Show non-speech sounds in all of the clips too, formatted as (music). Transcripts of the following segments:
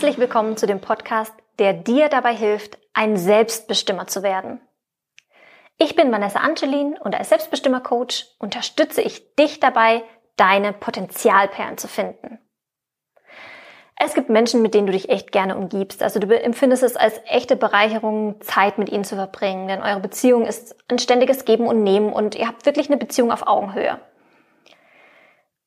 Herzlich willkommen zu dem Podcast, der dir dabei hilft, ein Selbstbestimmer zu werden. Ich bin Vanessa Angelin und als Selbstbestimmer-Coach unterstütze ich dich dabei, deine Potenzialperlen zu finden. Es gibt Menschen, mit denen du dich echt gerne umgibst. Also du empfindest es als echte Bereicherung, Zeit mit ihnen zu verbringen, denn eure Beziehung ist ein ständiges Geben und Nehmen und ihr habt wirklich eine Beziehung auf Augenhöhe.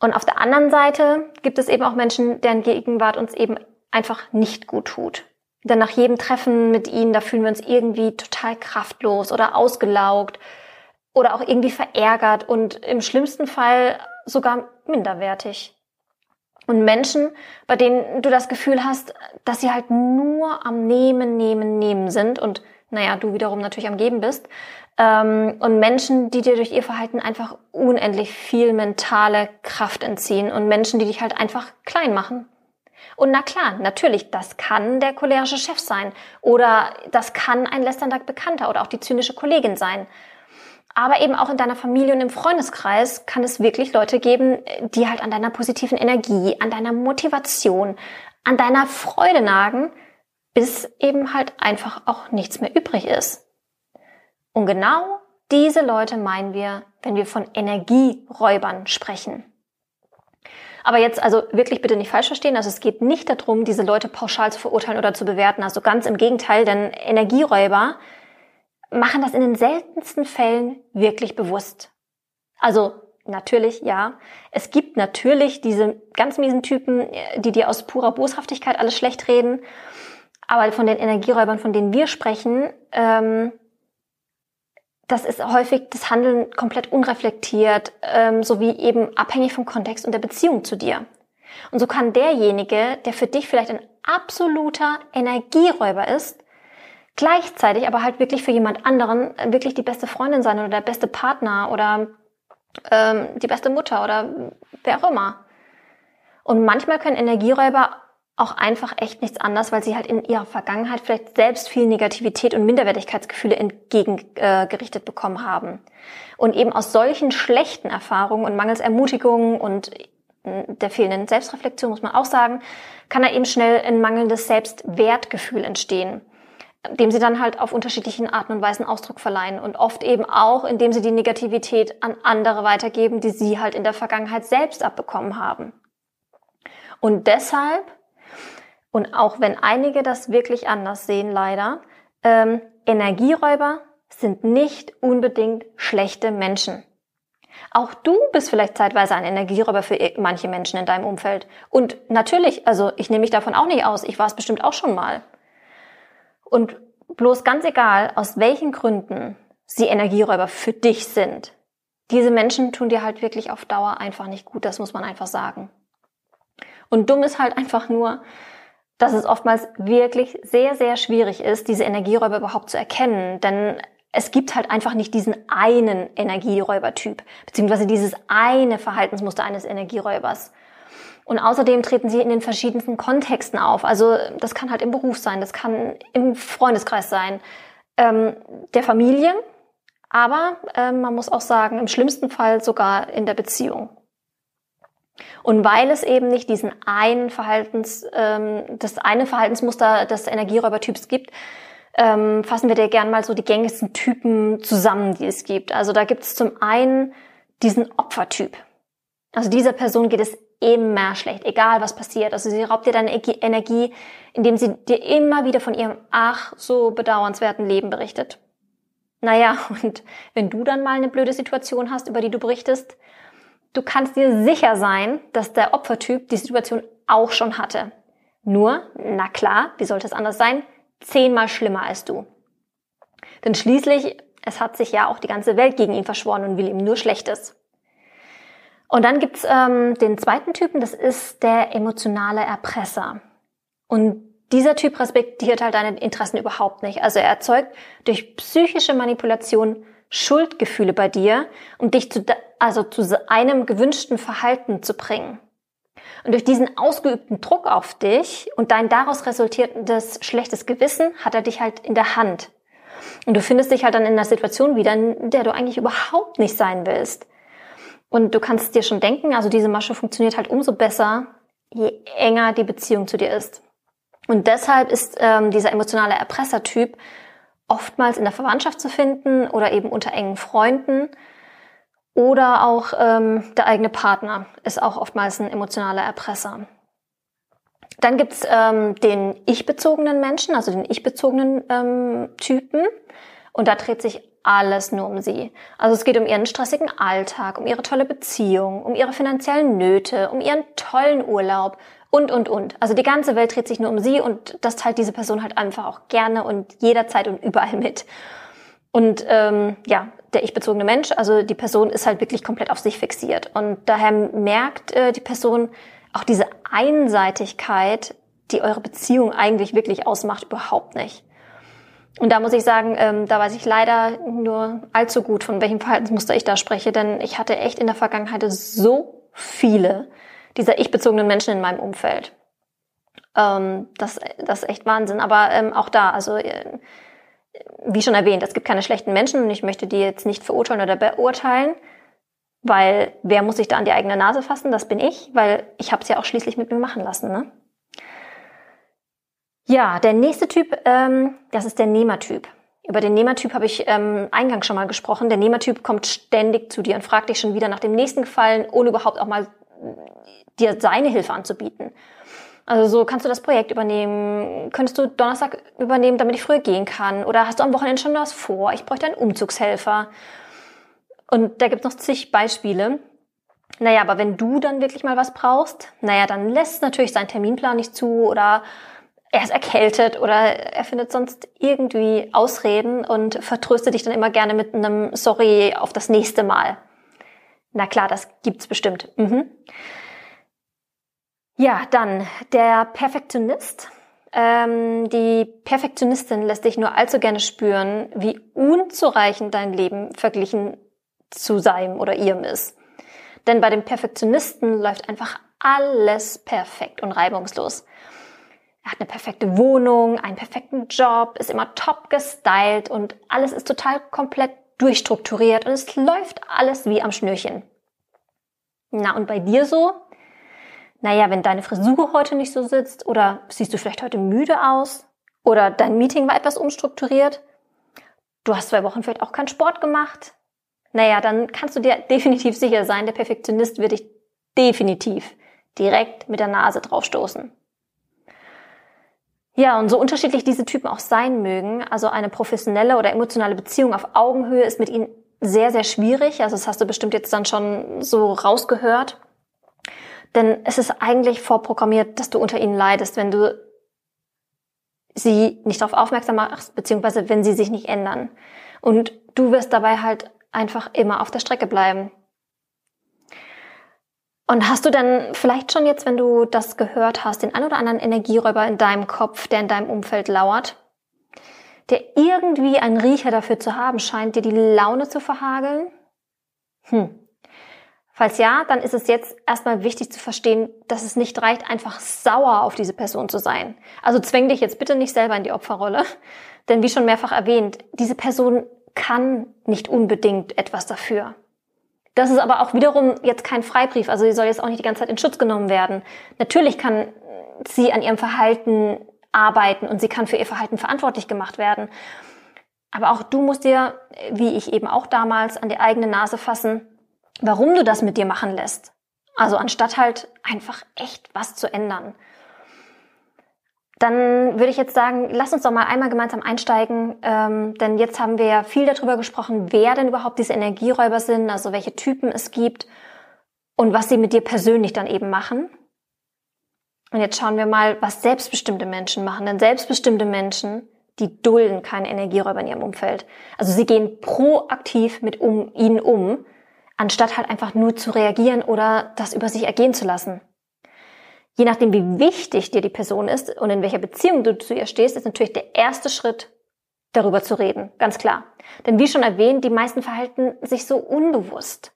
Und auf der anderen Seite gibt es eben auch Menschen, deren Gegenwart uns eben einfach nicht gut tut. Denn nach jedem Treffen mit ihnen, da fühlen wir uns irgendwie total kraftlos oder ausgelaugt oder auch irgendwie verärgert und im schlimmsten Fall sogar minderwertig. Und Menschen, bei denen du das Gefühl hast, dass sie halt nur am Nehmen, Nehmen, Nehmen sind und naja, du wiederum natürlich am Geben bist. Ähm, und Menschen, die dir durch ihr Verhalten einfach unendlich viel mentale Kraft entziehen und Menschen, die dich halt einfach klein machen. Und na klar, natürlich, das kann der cholerische Chef sein oder das kann ein lästernder Bekannter oder auch die zynische Kollegin sein. Aber eben auch in deiner Familie und im Freundeskreis kann es wirklich Leute geben, die halt an deiner positiven Energie, an deiner Motivation, an deiner Freude nagen, bis eben halt einfach auch nichts mehr übrig ist. Und genau diese Leute meinen wir, wenn wir von Energieräubern sprechen. Aber jetzt also wirklich bitte nicht falsch verstehen. Also es geht nicht darum, diese Leute pauschal zu verurteilen oder zu bewerten. Also ganz im Gegenteil, denn Energieräuber machen das in den seltensten Fällen wirklich bewusst. Also natürlich, ja. Es gibt natürlich diese ganz miesen Typen, die dir aus purer Boshaftigkeit alles schlecht reden. Aber von den Energieräubern, von denen wir sprechen, ähm, das ist häufig das Handeln komplett unreflektiert, ähm, sowie eben abhängig vom Kontext und der Beziehung zu dir. Und so kann derjenige, der für dich vielleicht ein absoluter Energieräuber ist, gleichzeitig aber halt wirklich für jemand anderen wirklich die beste Freundin sein oder der beste Partner oder ähm, die beste Mutter oder wer auch immer. Und manchmal können Energieräuber auch einfach echt nichts anderes, weil sie halt in ihrer Vergangenheit vielleicht selbst viel Negativität und Minderwertigkeitsgefühle entgegengerichtet äh, bekommen haben. Und eben aus solchen schlechten Erfahrungen und mangels Ermutigung und äh, der fehlenden Selbstreflexion, muss man auch sagen, kann da eben schnell ein mangelndes Selbstwertgefühl entstehen, dem sie dann halt auf unterschiedlichen Arten und Weisen Ausdruck verleihen und oft eben auch, indem sie die Negativität an andere weitergeben, die sie halt in der Vergangenheit selbst abbekommen haben. Und deshalb und auch wenn einige das wirklich anders sehen, leider, ähm, Energieräuber sind nicht unbedingt schlechte Menschen. Auch du bist vielleicht zeitweise ein Energieräuber für manche Menschen in deinem Umfeld. Und natürlich, also ich nehme mich davon auch nicht aus, ich war es bestimmt auch schon mal. Und bloß ganz egal, aus welchen Gründen sie Energieräuber für dich sind, diese Menschen tun dir halt wirklich auf Dauer einfach nicht gut, das muss man einfach sagen. Und dumm ist halt einfach nur, dass es oftmals wirklich sehr, sehr schwierig ist, diese Energieräuber überhaupt zu erkennen. Denn es gibt halt einfach nicht diesen einen Energieräubertyp, beziehungsweise dieses eine Verhaltensmuster eines Energieräubers. Und außerdem treten sie in den verschiedensten Kontexten auf. Also das kann halt im Beruf sein, das kann im Freundeskreis sein, ähm, der Familie, aber äh, man muss auch sagen, im schlimmsten Fall sogar in der Beziehung. Und weil es eben nicht diesen einen Verhaltens, ähm, das eine Verhaltensmuster des Energieräubertyps gibt, ähm, fassen wir dir gern mal so die gängigsten Typen zusammen, die es gibt. Also da gibt es zum einen diesen Opfertyp. Also dieser Person geht es immer schlecht, egal was passiert. Also sie raubt dir deine Energie, indem sie dir immer wieder von ihrem ach so bedauernswerten Leben berichtet. Naja, (laughs) und wenn du dann mal eine blöde Situation hast, über die du berichtest, Du kannst dir sicher sein, dass der Opfertyp die Situation auch schon hatte. Nur, na klar, wie sollte es anders sein, zehnmal schlimmer als du. Denn schließlich, es hat sich ja auch die ganze Welt gegen ihn verschworen und will ihm nur Schlechtes. Und dann gibt's ähm, den zweiten Typen, das ist der emotionale Erpresser. Und dieser Typ respektiert halt deine Interessen überhaupt nicht. Also er erzeugt durch psychische Manipulation Schuldgefühle bei dir, um dich zu, also zu einem gewünschten Verhalten zu bringen. Und durch diesen ausgeübten Druck auf dich und dein daraus resultierendes schlechtes Gewissen hat er dich halt in der Hand. Und du findest dich halt dann in einer Situation wieder, in der du eigentlich überhaupt nicht sein willst. Und du kannst dir schon denken, also diese Masche funktioniert halt umso besser, je enger die Beziehung zu dir ist. Und deshalb ist ähm, dieser emotionale Erpressertyp oftmals in der Verwandtschaft zu finden oder eben unter engen Freunden. Oder auch ähm, der eigene Partner ist auch oftmals ein emotionaler Erpresser. Dann gibt's ähm, den ich-bezogenen Menschen, also den ich-bezogenen ähm, Typen. Und da dreht sich alles nur um sie. Also es geht um ihren stressigen Alltag, um ihre tolle Beziehung, um ihre finanziellen Nöte, um ihren tollen Urlaub und, und, und. Also die ganze Welt dreht sich nur um sie und das teilt diese Person halt einfach auch gerne und jederzeit und überall mit. Und ähm, ja, der ich-bezogene Mensch, also die Person ist halt wirklich komplett auf sich fixiert. Und daher merkt äh, die Person, auch diese Einseitigkeit, die eure Beziehung eigentlich wirklich ausmacht, überhaupt nicht. Und da muss ich sagen, ähm, da weiß ich leider nur allzu gut, von welchem Verhaltensmuster ich da spreche, denn ich hatte echt in der Vergangenheit so viele dieser ich-bezogenen Menschen in meinem Umfeld. Ähm, das, das ist echt Wahnsinn. Aber ähm, auch da, also äh, wie schon erwähnt, es gibt keine schlechten Menschen und ich möchte die jetzt nicht verurteilen oder beurteilen. Weil wer muss sich da an die eigene Nase fassen? Das bin ich, weil ich habe es ja auch schließlich mit mir machen lassen. Ne? Ja, der nächste Typ, ähm, das ist der Nehmertyp. Über den Nehmertyp habe ich ähm, eingangs schon mal gesprochen. Der Nehmertyp kommt ständig zu dir und fragt dich schon wieder nach dem nächsten Gefallen, ohne überhaupt auch mal dir seine Hilfe anzubieten. Also so, kannst du das Projekt übernehmen? Könntest du Donnerstag übernehmen, damit ich früher gehen kann? Oder hast du am Wochenende schon was vor? Ich bräuchte einen Umzugshelfer. Und da gibt es noch zig Beispiele. Naja, aber wenn du dann wirklich mal was brauchst, naja, dann lässt natürlich sein Terminplan nicht zu oder er ist erkältet oder er findet sonst irgendwie Ausreden und vertröstet dich dann immer gerne mit einem Sorry auf das nächste Mal. Na klar, das gibt's bestimmt. Mhm. Ja, dann der Perfektionist. Ähm, die Perfektionistin lässt dich nur allzu gerne spüren, wie unzureichend dein Leben verglichen zu seinem oder ihrem ist. Denn bei dem Perfektionisten läuft einfach alles perfekt und reibungslos. Er hat eine perfekte Wohnung, einen perfekten Job, ist immer top gestylt und alles ist total komplett durchstrukturiert und es läuft alles wie am Schnürchen. Na, und bei dir so? Naja, wenn deine Frisur heute nicht so sitzt oder siehst du vielleicht heute müde aus oder dein Meeting war etwas umstrukturiert, du hast zwei Wochen vielleicht auch keinen Sport gemacht, naja, dann kannst du dir definitiv sicher sein, der Perfektionist wird dich definitiv direkt mit der Nase draufstoßen. Ja, und so unterschiedlich diese Typen auch sein mögen, also eine professionelle oder emotionale Beziehung auf Augenhöhe ist mit ihnen sehr, sehr schwierig. Also das hast du bestimmt jetzt dann schon so rausgehört. Denn es ist eigentlich vorprogrammiert, dass du unter ihnen leidest, wenn du sie nicht darauf aufmerksam machst, beziehungsweise wenn sie sich nicht ändern. Und du wirst dabei halt einfach immer auf der Strecke bleiben. Und hast du dann vielleicht schon jetzt, wenn du das gehört hast, den ein oder anderen Energieräuber in deinem Kopf, der in deinem Umfeld lauert, der irgendwie einen Riecher dafür zu haben scheint, dir die Laune zu verhageln? Hm. Falls ja, dann ist es jetzt erstmal wichtig zu verstehen, dass es nicht reicht, einfach sauer auf diese Person zu sein. Also zwäng dich jetzt bitte nicht selber in die Opferrolle. Denn wie schon mehrfach erwähnt, diese Person kann nicht unbedingt etwas dafür. Das ist aber auch wiederum jetzt kein Freibrief, also sie soll jetzt auch nicht die ganze Zeit in Schutz genommen werden. Natürlich kann sie an ihrem Verhalten arbeiten und sie kann für ihr Verhalten verantwortlich gemacht werden. Aber auch du musst dir, wie ich eben auch damals, an die eigene Nase fassen, warum du das mit dir machen lässt. Also anstatt halt einfach echt was zu ändern dann würde ich jetzt sagen, lass uns doch mal einmal gemeinsam einsteigen, ähm, denn jetzt haben wir ja viel darüber gesprochen, wer denn überhaupt diese Energieräuber sind, also welche Typen es gibt und was sie mit dir persönlich dann eben machen. Und jetzt schauen wir mal, was selbstbestimmte Menschen machen. Denn selbstbestimmte Menschen, die dulden keine Energieräuber in ihrem Umfeld. Also sie gehen proaktiv mit um, ihnen um, anstatt halt einfach nur zu reagieren oder das über sich ergehen zu lassen. Je nachdem, wie wichtig dir die Person ist und in welcher Beziehung du zu ihr stehst, ist natürlich der erste Schritt, darüber zu reden. Ganz klar. Denn wie schon erwähnt, die meisten verhalten sich so unbewusst.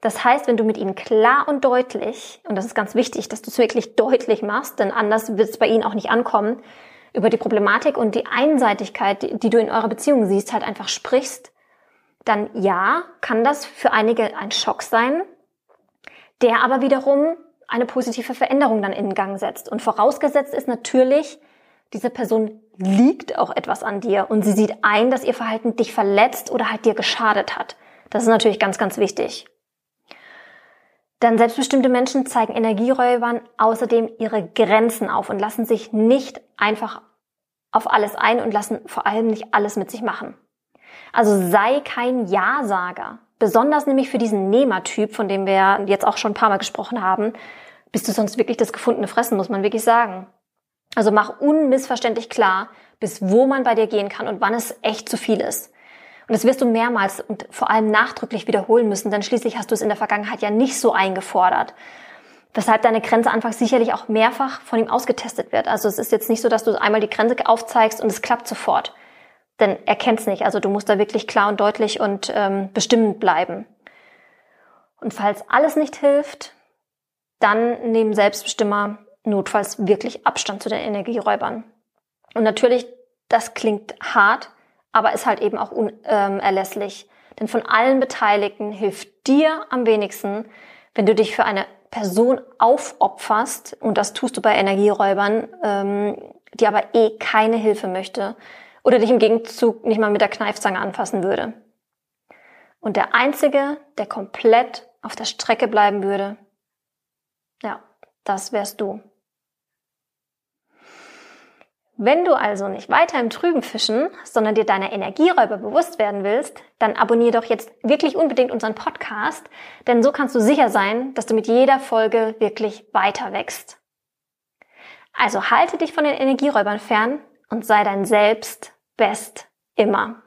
Das heißt, wenn du mit ihnen klar und deutlich, und das ist ganz wichtig, dass du es wirklich deutlich machst, denn anders wird es bei ihnen auch nicht ankommen, über die Problematik und die Einseitigkeit, die du in eurer Beziehung siehst, halt einfach sprichst, dann ja, kann das für einige ein Schock sein, der aber wiederum eine positive Veränderung dann in Gang setzt. Und vorausgesetzt ist natürlich, diese Person liegt auch etwas an dir und sie sieht ein, dass ihr Verhalten dich verletzt oder halt dir geschadet hat. Das ist natürlich ganz, ganz wichtig. Dann selbstbestimmte Menschen zeigen Energieräubern außerdem ihre Grenzen auf und lassen sich nicht einfach auf alles ein und lassen vor allem nicht alles mit sich machen. Also sei kein Ja-Sager. Besonders nämlich für diesen Nehmertyp, von dem wir jetzt auch schon ein paar Mal gesprochen haben, bist du sonst wirklich das gefundene Fressen, muss man wirklich sagen. Also mach unmissverständlich klar, bis wo man bei dir gehen kann und wann es echt zu viel ist. Und das wirst du mehrmals und vor allem nachdrücklich wiederholen müssen, denn schließlich hast du es in der Vergangenheit ja nicht so eingefordert. Weshalb deine Grenze anfangs sicherlich auch mehrfach von ihm ausgetestet wird. Also es ist jetzt nicht so, dass du einmal die Grenze aufzeigst und es klappt sofort. Denn er kennt's nicht. Also du musst da wirklich klar und deutlich und ähm, bestimmend bleiben. Und falls alles nicht hilft, dann nehmen Selbstbestimmer notfalls wirklich Abstand zu den Energieräubern. Und natürlich, das klingt hart, aber ist halt eben auch unerlässlich. Denn von allen Beteiligten hilft dir am wenigsten, wenn du dich für eine Person aufopferst, und das tust du bei Energieräubern, ähm, die aber eh keine Hilfe möchte oder dich im Gegenzug nicht mal mit der Kneifzange anfassen würde. Und der Einzige, der komplett auf der Strecke bleiben würde, ja, das wärst du. Wenn du also nicht weiter im Trüben fischen, sondern dir deiner Energieräuber bewusst werden willst, dann abonniere doch jetzt wirklich unbedingt unseren Podcast, denn so kannst du sicher sein, dass du mit jeder Folge wirklich weiter wächst. Also halte dich von den Energieräubern fern und sei dein Selbst best immer.